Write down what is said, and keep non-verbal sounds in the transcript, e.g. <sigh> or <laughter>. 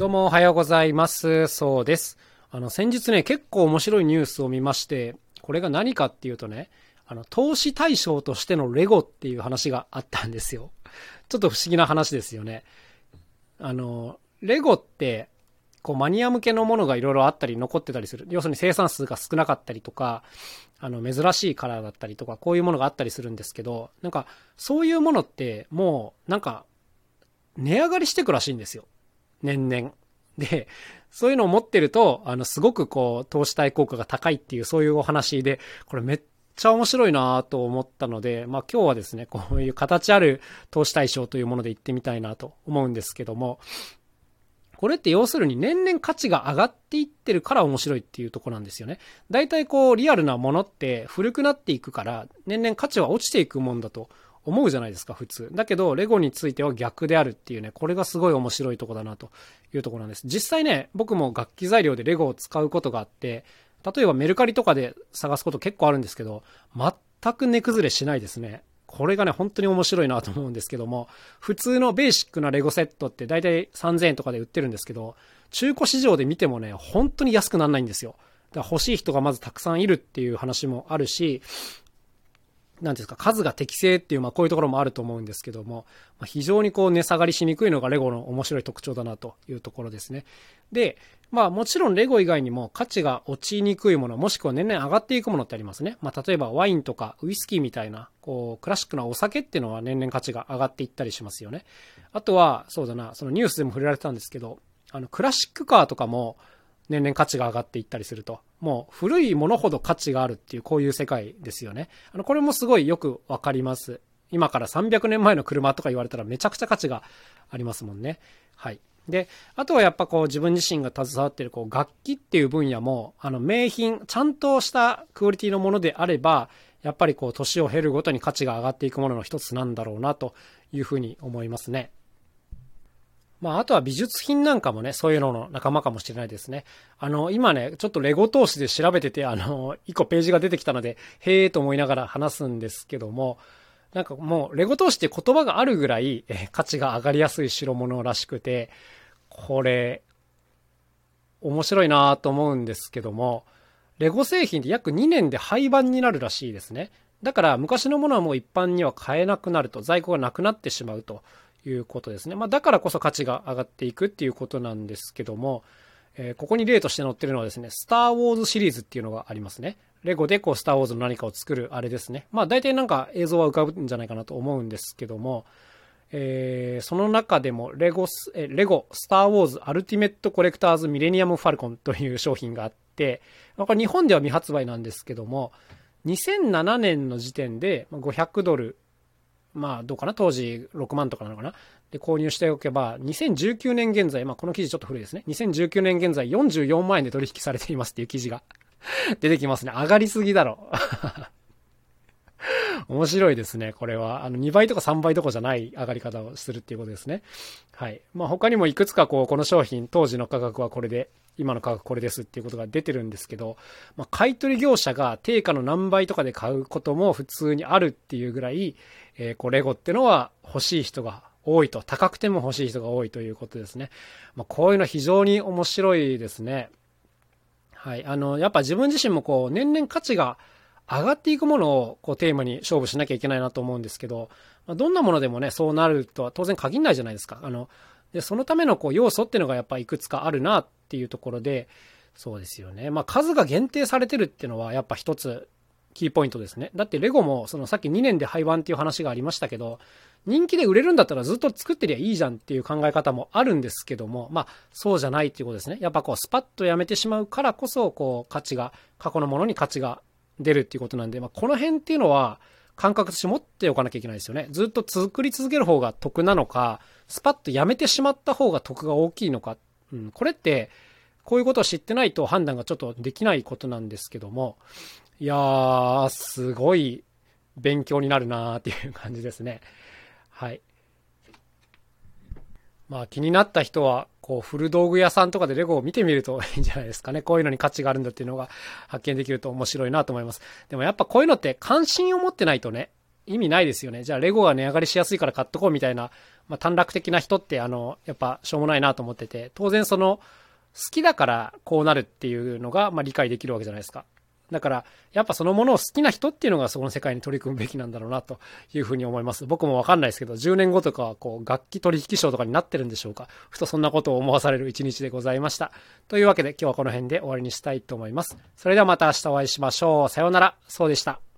どうもおはようございます。そうです。あの、先日ね、結構面白いニュースを見まして、これが何かっていうとね、あの、投資対象としてのレゴっていう話があったんですよ。ちょっと不思議な話ですよね。あの、レゴって、こうマニア向けのものがいろいろあったり残ってたりする。要するに生産数が少なかったりとか、あの、珍しいカラーだったりとか、こういうものがあったりするんですけど、なんか、そういうものって、もう、なんか、値上がりしてくらしいんですよ。年々。で、そういうのを持ってると、あの、すごくこう、投資対効果が高いっていう、そういうお話で、これめっちゃ面白いなと思ったので、まあ今日はですね、こういう形ある投資対象というもので言ってみたいなと思うんですけども、これって要するに年々価値が上がっていってるから面白いっていうとこなんですよね。大体こうリアルなものって古くなっていくから年々価値は落ちていくもんだと思うじゃないですか、普通。だけど、レゴについては逆であるっていうね、これがすごい面白いとこだなというところなんです。実際ね、僕も楽器材料でレゴを使うことがあって、例えばメルカリとかで探すこと結構あるんですけど、全く値崩れしないですね。これがね、本当に面白いなと思うんですけども、普通のベーシックなレゴセットって大体3000円とかで売ってるんですけど、中古市場で見てもね、本当に安くならないんですよ。欲しい人がまずたくさんいるっていう話もあるし、なんですか、数が適正っていう、まあこういうところもあると思うんですけども、まあ、非常にこう値下がりしにくいのがレゴの面白い特徴だなというところですね。で、まあもちろんレゴ以外にも価値が落ちにくいもの、もしくは年々上がっていくものってありますね。まあ例えばワインとかウイスキーみたいな、こうクラシックなお酒っていうのは年々価値が上がっていったりしますよね。あとは、そうだな、そのニュースでも触れられたんですけど、あのクラシックカーとかも年々価値が上がっていったりすると。もう古いものほど価値があるっていうこういう世界ですよね。あの、これもすごいよくわかります。今から300年前の車とか言われたらめちゃくちゃ価値がありますもんね。はい。で、あとはやっぱこう自分自身が携わってるこう楽器っていう分野も、あの名品、ちゃんとしたクオリティのものであれば、やっぱりこう年を経るごとに価値が上がっていくものの一つなんだろうなというふうに思いますね。まあ、あとは美術品なんかもね、そういうのの仲間かもしれないですね。あの、今ね、ちょっとレゴ投資で調べてて、あの、一個ページが出てきたので、へえと思いながら話すんですけども、なんかもう、レゴ投資って言葉があるぐらい、え価値が上がりやすい代物らしくて、これ、面白いなと思うんですけども、レゴ製品って約2年で廃盤になるらしいですね。だから昔のものはもう一般には買えなくなると、在庫がなくなってしまうということですね。まあ、だからこそ価値が上がっていくっていうことなんですけども、えー、ここに例として載ってるのはですね、スター・ウォーズシリーズっていうのがありますね。レゴでこう、スター・ウォーズの何かを作るあれですね。まあ、大体なんか映像は浮かぶんじゃないかなと思うんですけども、えー、その中でもレゴス、えレゴ、スター・ウォーズ・アルティメット・コレクターズ・ミレニアム・ファルコンという商品があって、まあ、これ日本では未発売なんですけども、2007年の時点で500ドルまあどうかな？当時6万とかなのかな？で購入しておけば、2019年現在、まあこの記事ちょっと古いですね。2019年現在44万円で取引されていますっていう記事が <laughs> 出てきますね。上がりすぎだろ。<laughs> 面白いですね、これは。あの、2倍とか3倍とかじゃない上がり方をするっていうことですね。はい。まあ他にもいくつかこう、この商品、当時の価格はこれで、今の価格これですっていうことが出てるんですけど、まあ、買取業者が定価の何倍とかで買うことも普通にあるっていうぐらい、えー、こう、レゴってのは欲しい人が多いと。高くても欲しい人が多いということですね。まあ、こういうの非常に面白いですね。はい。あの、やっぱ自分自身もこう、年々価値が上がっていくものをこうテーマに勝負しなきゃいけないなと思うんですけど、どんなものでもね、そうなるとは当然限らないじゃないですか。あの、で、そのためのこう要素っていうのがやっぱいくつかあるなっていうところで、そうですよね。まあ数が限定されてるっていうのはやっぱ一つキーポイントですね。だってレゴもそのさっき2年で廃盤っていう話がありましたけど、人気で売れるんだったらずっと作ってりゃいいじゃんっていう考え方もあるんですけども、まあそうじゃないっていうことですね。やっぱこうスパッとやめてしまうからこそ、こう価値が、過去のものに価値が出るっていうことなんで、まあこの辺っていうのは感覚として持っておかなきゃいけないですよね。ずっと作り続ける方が得なのか、スパッとやめてしまった方が得が大きいのか、うん、これって、こういうことを知ってないと判断がちょっとできないことなんですけども、いやー、すごい勉強になるなーっていう感じですね。はい。まあ気になった人は、こう古道具屋さんとかでレゴを見てみると <laughs> いいんじゃないですかね。こういうのに価値があるんだっていうのが発見できると面白いなと思います。でもやっぱこういうのって関心を持ってないとね、意味ないですよね。じゃあレゴが値上がりしやすいから買っとこうみたいな、まあ、短絡的な人ってあの、やっぱしょうもないなと思ってて、当然その、好きだからこうなるっていうのが、まあ、理解できるわけじゃないですか。だから、やっぱそのものを好きな人っていうのがそこの世界に取り組むべきなんだろうなというふうに思います。僕もわかんないですけど、10年後とかはこう楽器取引賞とかになってるんでしょうか。ふとそんなことを思わされる一日でございました。というわけで今日はこの辺で終わりにしたいと思います。それではまた明日お会いしましょう。さようなら。そうでした。